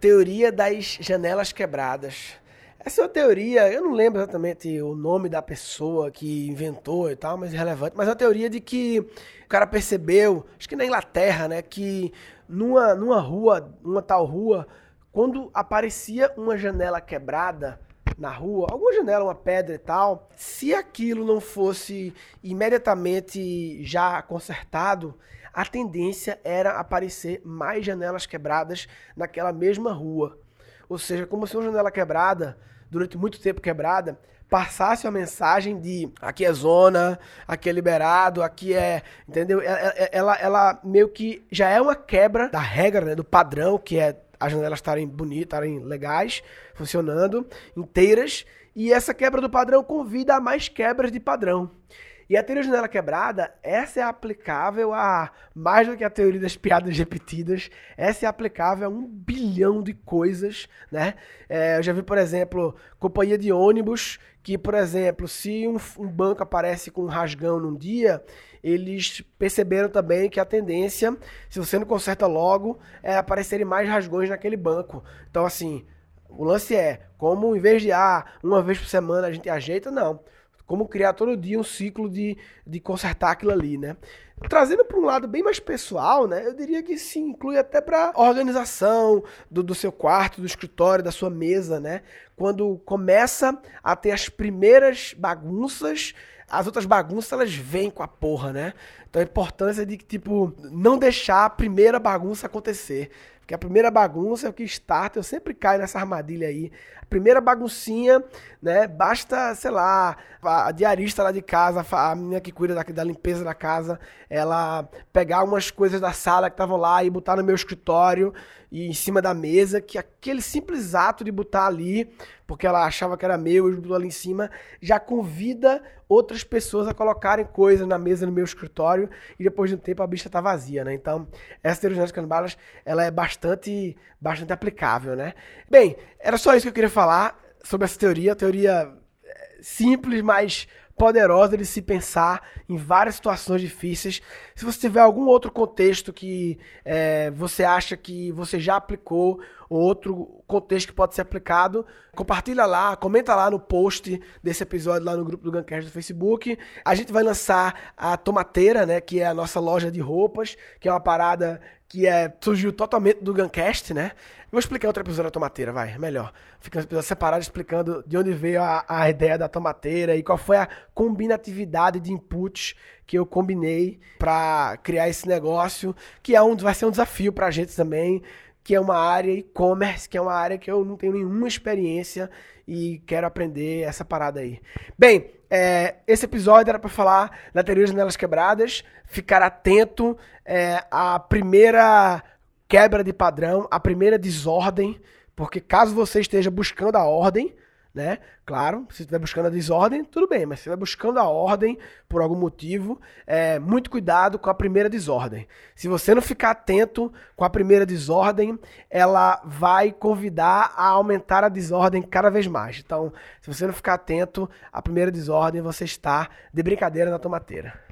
Teoria das janelas quebradas. Essa é uma teoria, eu não lembro exatamente o nome da pessoa que inventou e tal, mas é relevante. Mas é uma teoria de que o cara percebeu, acho que na Inglaterra, né, que numa, numa rua, numa tal rua, quando aparecia uma janela quebrada na rua, alguma janela, uma pedra e tal, se aquilo não fosse imediatamente já consertado, a tendência era aparecer mais janelas quebradas naquela mesma rua. Ou seja, como se uma janela quebrada, durante muito tempo quebrada, passasse a mensagem de aqui é zona, aqui é liberado, aqui é. Entendeu? Ela, ela, ela meio que já é uma quebra da regra, né, do padrão, que é as janelas estarem bonitas, estarem legais, funcionando, inteiras. E essa quebra do padrão convida a mais quebras de padrão. E a teoria de janela quebrada, essa é aplicável a mais do que a teoria das piadas repetidas, essa é aplicável a um bilhão de coisas, né? É, eu já vi, por exemplo, companhia de ônibus, que, por exemplo, se um, um banco aparece com um rasgão num dia, eles perceberam também que a tendência, se você não conserta logo, é aparecerem mais rasgões naquele banco. Então, assim, o lance é, como em vez de ah, uma vez por semana a gente ajeita, não como criar todo dia um ciclo de, de consertar aquilo ali, né? Trazendo para um lado bem mais pessoal, né? Eu diria que se inclui até para organização do, do seu quarto, do escritório, da sua mesa, né? Quando começa a ter as primeiras bagunças, as outras bagunças elas vêm com a porra, né? Então a importância de tipo não deixar a primeira bagunça acontecer. Porque a primeira bagunça é o que starta, eu sempre caio nessa armadilha aí. A primeira baguncinha, né? Basta, sei lá, a diarista lá de casa, a menina que cuida da, da limpeza da casa, ela pegar umas coisas da sala que estavam lá e botar no meu escritório e em cima da mesa, que aquele simples ato de botar ali, porque ela achava que era meu e botou ali em cima, já convida outras pessoas a colocarem coisas na mesa no meu escritório e depois de um tempo a bicha tá vazia, né? Então, essa teoria de canbalas, ela é bastante, bastante aplicável, né? Bem, era só isso que eu queria falar sobre essa teoria, teoria eh, simples, mas poderosa de se pensar em várias situações difíceis. Se você tiver algum outro contexto que é, você acha que você já aplicou, ou outro contexto que pode ser aplicado, compartilha lá, comenta lá no post desse episódio lá no grupo do Guncast do Facebook. A gente vai lançar a Tomateira, né, que é a nossa loja de roupas, que é uma parada que é, surgiu totalmente do Guncast, né? Vou explicar outro episódio da tomateira, vai, melhor. Fica um episódio separado explicando de onde veio a, a ideia da tomateira e qual foi a combinatividade de inputs que eu combinei para criar esse negócio, que é um, vai ser um desafio para a gente também, que é uma área e-commerce, que é uma área que eu não tenho nenhuma experiência e quero aprender essa parada aí. Bem, é, esse episódio era para falar da teoria de janelas quebradas, ficar atento é, à primeira quebra de padrão, à primeira desordem, porque caso você esteja buscando a ordem, né? Claro, se estiver buscando a desordem, tudo bem, mas se estiver buscando a ordem por algum motivo, é, muito cuidado com a primeira desordem. Se você não ficar atento com a primeira desordem, ela vai convidar a aumentar a desordem cada vez mais. Então, se você não ficar atento à primeira desordem, você está de brincadeira na tomateira.